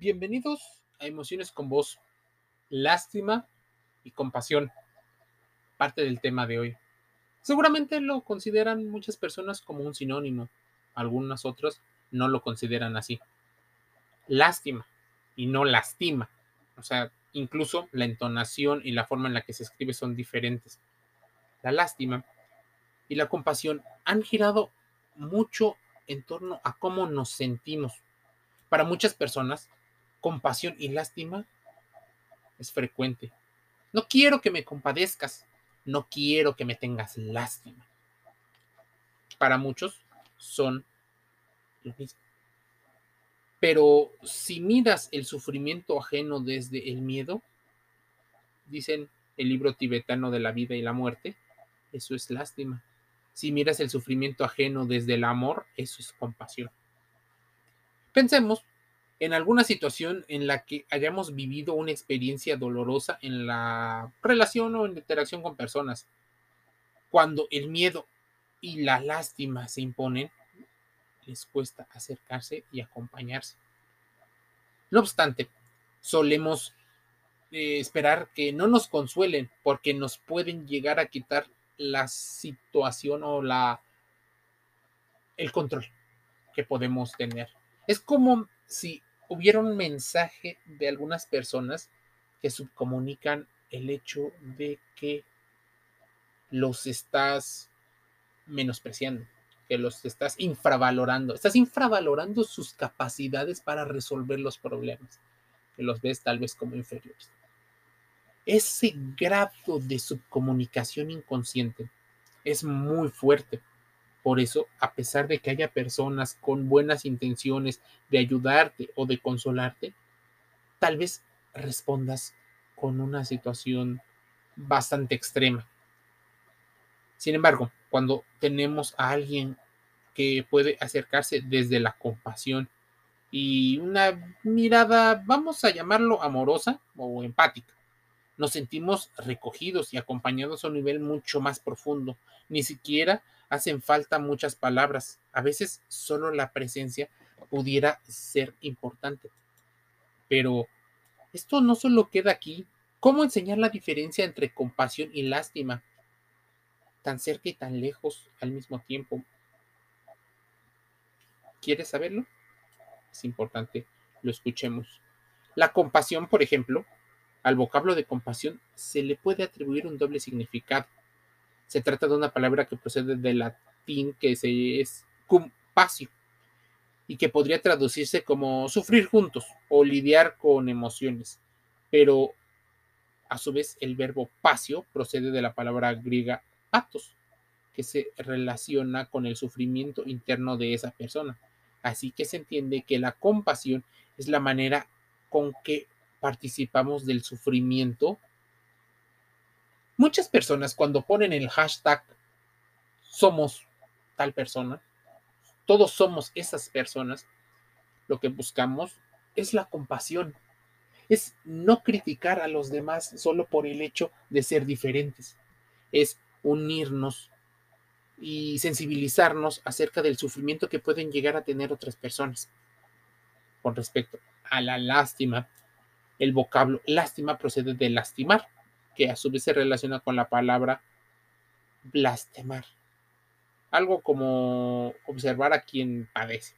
Bienvenidos a Emociones con Voz, lástima y compasión, parte del tema de hoy. Seguramente lo consideran muchas personas como un sinónimo, algunas otras no lo consideran así. Lástima y no lastima. O sea, incluso la entonación y la forma en la que se escribe son diferentes. La lástima y la compasión han girado mucho en torno a cómo nos sentimos. Para muchas personas, compasión y lástima es frecuente. No quiero que me compadezcas, no quiero que me tengas lástima. Para muchos son lo mismo. Pero si miras el sufrimiento ajeno desde el miedo, dicen el libro tibetano de la vida y la muerte, eso es lástima. Si miras el sufrimiento ajeno desde el amor, eso es compasión. Pensemos en alguna situación en la que hayamos vivido una experiencia dolorosa en la relación o en la interacción con personas. Cuando el miedo y la lástima se imponen, les cuesta acercarse y acompañarse. No obstante, solemos eh, esperar que no nos consuelen porque nos pueden llegar a quitar la situación o la el control que podemos tener. Es como si hubiera un mensaje de algunas personas que subcomunican el hecho de que los estás menospreciando, que los estás infravalorando, estás infravalorando sus capacidades para resolver los problemas, que los ves tal vez como inferiores. Ese grado de subcomunicación inconsciente es muy fuerte por eso, a pesar de que haya personas con buenas intenciones de ayudarte o de consolarte, tal vez respondas con una situación bastante extrema. Sin embargo, cuando tenemos a alguien que puede acercarse desde la compasión y una mirada, vamos a llamarlo amorosa o empática, nos sentimos recogidos y acompañados a un nivel mucho más profundo. Ni siquiera hacen falta muchas palabras. A veces solo la presencia pudiera ser importante. Pero esto no solo queda aquí. ¿Cómo enseñar la diferencia entre compasión y lástima? Tan cerca y tan lejos al mismo tiempo. ¿Quieres saberlo? Es importante lo escuchemos. La compasión, por ejemplo, al vocablo de compasión se le puede atribuir un doble significado. Se trata de una palabra que procede del latín que es compasio y que podría traducirse como sufrir juntos o lidiar con emociones. Pero a su vez el verbo pasio procede de la palabra griega patos, que se relaciona con el sufrimiento interno de esa persona. Así que se entiende que la compasión es la manera con que participamos del sufrimiento Muchas personas cuando ponen el hashtag somos tal persona, todos somos esas personas, lo que buscamos es la compasión, es no criticar a los demás solo por el hecho de ser diferentes, es unirnos y sensibilizarnos acerca del sufrimiento que pueden llegar a tener otras personas. Con respecto a la lástima, el vocablo lástima procede de lastimar, que a su vez se relaciona con la palabra blasfemar. Algo como observar a quien padece.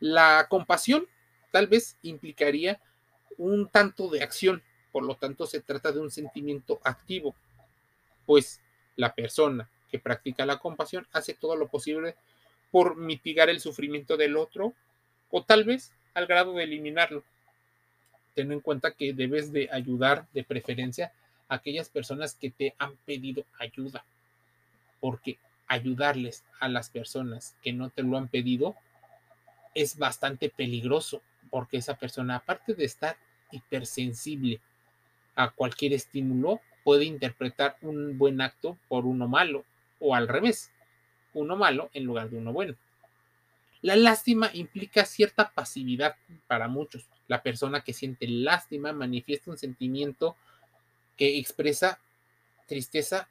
La compasión tal vez implicaría un tanto de acción, por lo tanto se trata de un sentimiento activo, pues la persona que practica la compasión hace todo lo posible por mitigar el sufrimiento del otro o tal vez al grado de eliminarlo ten en cuenta que debes de ayudar de preferencia a aquellas personas que te han pedido ayuda, porque ayudarles a las personas que no te lo han pedido es bastante peligroso, porque esa persona, aparte de estar hipersensible a cualquier estímulo, puede interpretar un buen acto por uno malo o al revés, uno malo en lugar de uno bueno. La lástima implica cierta pasividad para muchos. La persona que siente lástima manifiesta un sentimiento que expresa tristeza,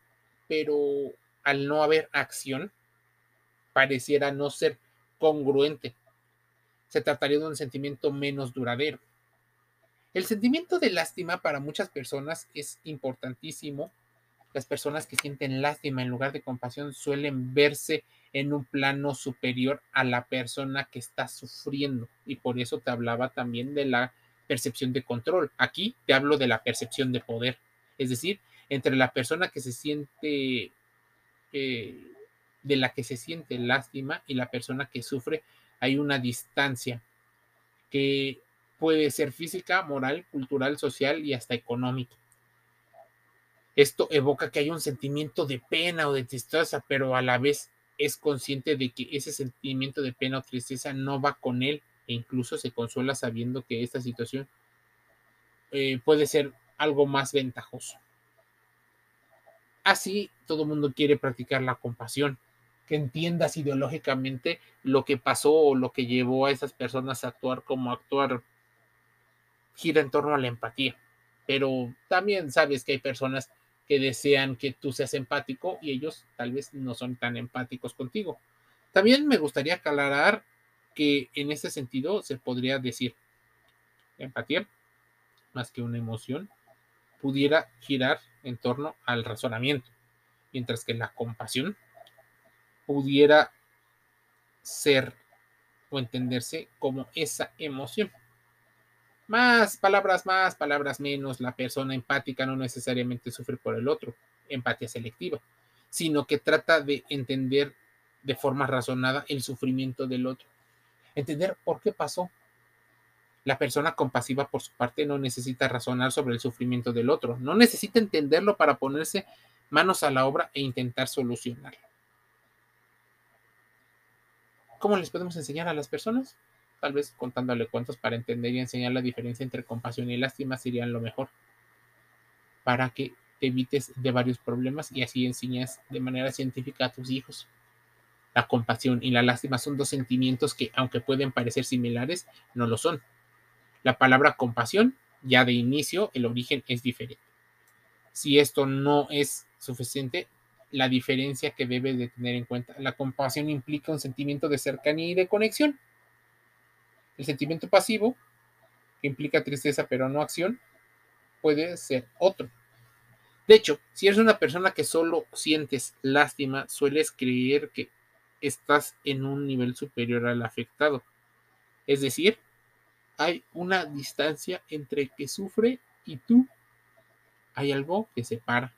pero al no haber acción, pareciera no ser congruente. se trataría de un sentimiento menos duradero. El sentimiento de lástima para muchas personas es importantísimo. Las personas que sienten lástima en lugar de compasión suelen verse en un plano superior a la persona que está sufriendo. Y por eso te hablaba también de la percepción de control. Aquí te hablo de la percepción de poder. Es decir, entre la persona que se siente, eh, de la que se siente lástima y la persona que sufre, hay una distancia que puede ser física, moral, cultural, social y hasta económica. Esto evoca que hay un sentimiento de pena o de tristeza, pero a la vez es consciente de que ese sentimiento de pena o tristeza no va con él e incluso se consuela sabiendo que esta situación eh, puede ser algo más ventajoso. Así, todo el mundo quiere practicar la compasión, que entiendas ideológicamente lo que pasó o lo que llevó a esas personas a actuar como actuar gira en torno a la empatía. Pero también sabes que hay personas que desean que tú seas empático y ellos tal vez no son tan empáticos contigo. También me gustaría aclarar que en ese sentido se podría decir empatía, más que una emoción, pudiera girar en torno al razonamiento, mientras que la compasión pudiera ser o entenderse como esa emoción. Más palabras más, palabras menos, la persona empática no necesariamente sufre por el otro, empatía selectiva, sino que trata de entender de forma razonada el sufrimiento del otro, entender por qué pasó. La persona compasiva, por su parte, no necesita razonar sobre el sufrimiento del otro, no necesita entenderlo para ponerse manos a la obra e intentar solucionarlo. ¿Cómo les podemos enseñar a las personas? Tal vez contándole cuentos para entender y enseñar la diferencia entre compasión y lástima serían lo mejor. Para que te evites de varios problemas y así enseñas de manera científica a tus hijos. La compasión y la lástima son dos sentimientos que, aunque pueden parecer similares, no lo son. La palabra compasión, ya de inicio, el origen es diferente. Si esto no es suficiente, la diferencia que debes de tener en cuenta. La compasión implica un sentimiento de cercanía y de conexión. El sentimiento pasivo, que implica tristeza pero no acción, puede ser otro. De hecho, si eres una persona que solo sientes lástima, sueles creer que estás en un nivel superior al afectado. Es decir, hay una distancia entre que sufre y tú. Hay algo que separa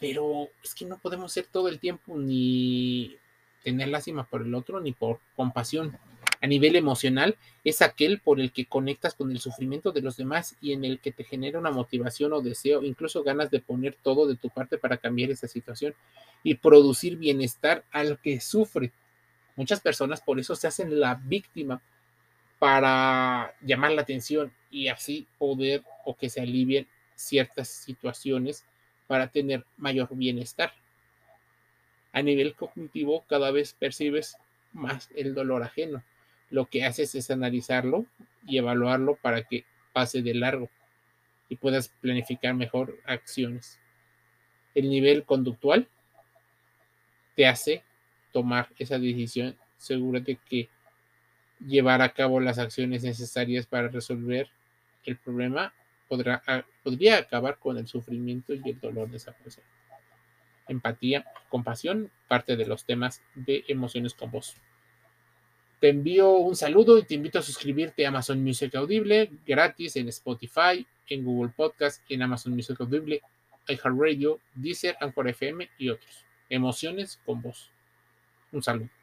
pero es que no podemos ser todo el tiempo ni tener lástima por el otro ni por compasión. A nivel emocional, es aquel por el que conectas con el sufrimiento de los demás y en el que te genera una motivación o deseo, incluso ganas de poner todo de tu parte para cambiar esa situación y producir bienestar al que sufre. Muchas personas por eso se hacen la víctima para llamar la atención y así poder o que se alivien ciertas situaciones para tener mayor bienestar. A nivel cognitivo, cada vez percibes más el dolor ajeno. Lo que haces es analizarlo y evaluarlo para que pase de largo y puedas planificar mejor acciones. El nivel conductual te hace tomar esa decisión segura de que llevar a cabo las acciones necesarias para resolver el problema podrá, podría acabar con el sufrimiento y el dolor de esa persona. Empatía, compasión, parte de los temas de emociones con voz. Te envío un saludo y te invito a suscribirte a Amazon Music Audible gratis en Spotify, en Google Podcast, en Amazon Music Audible, iHeartRadio, Deezer, Anchor FM y otros. Emociones con voz. Un saludo.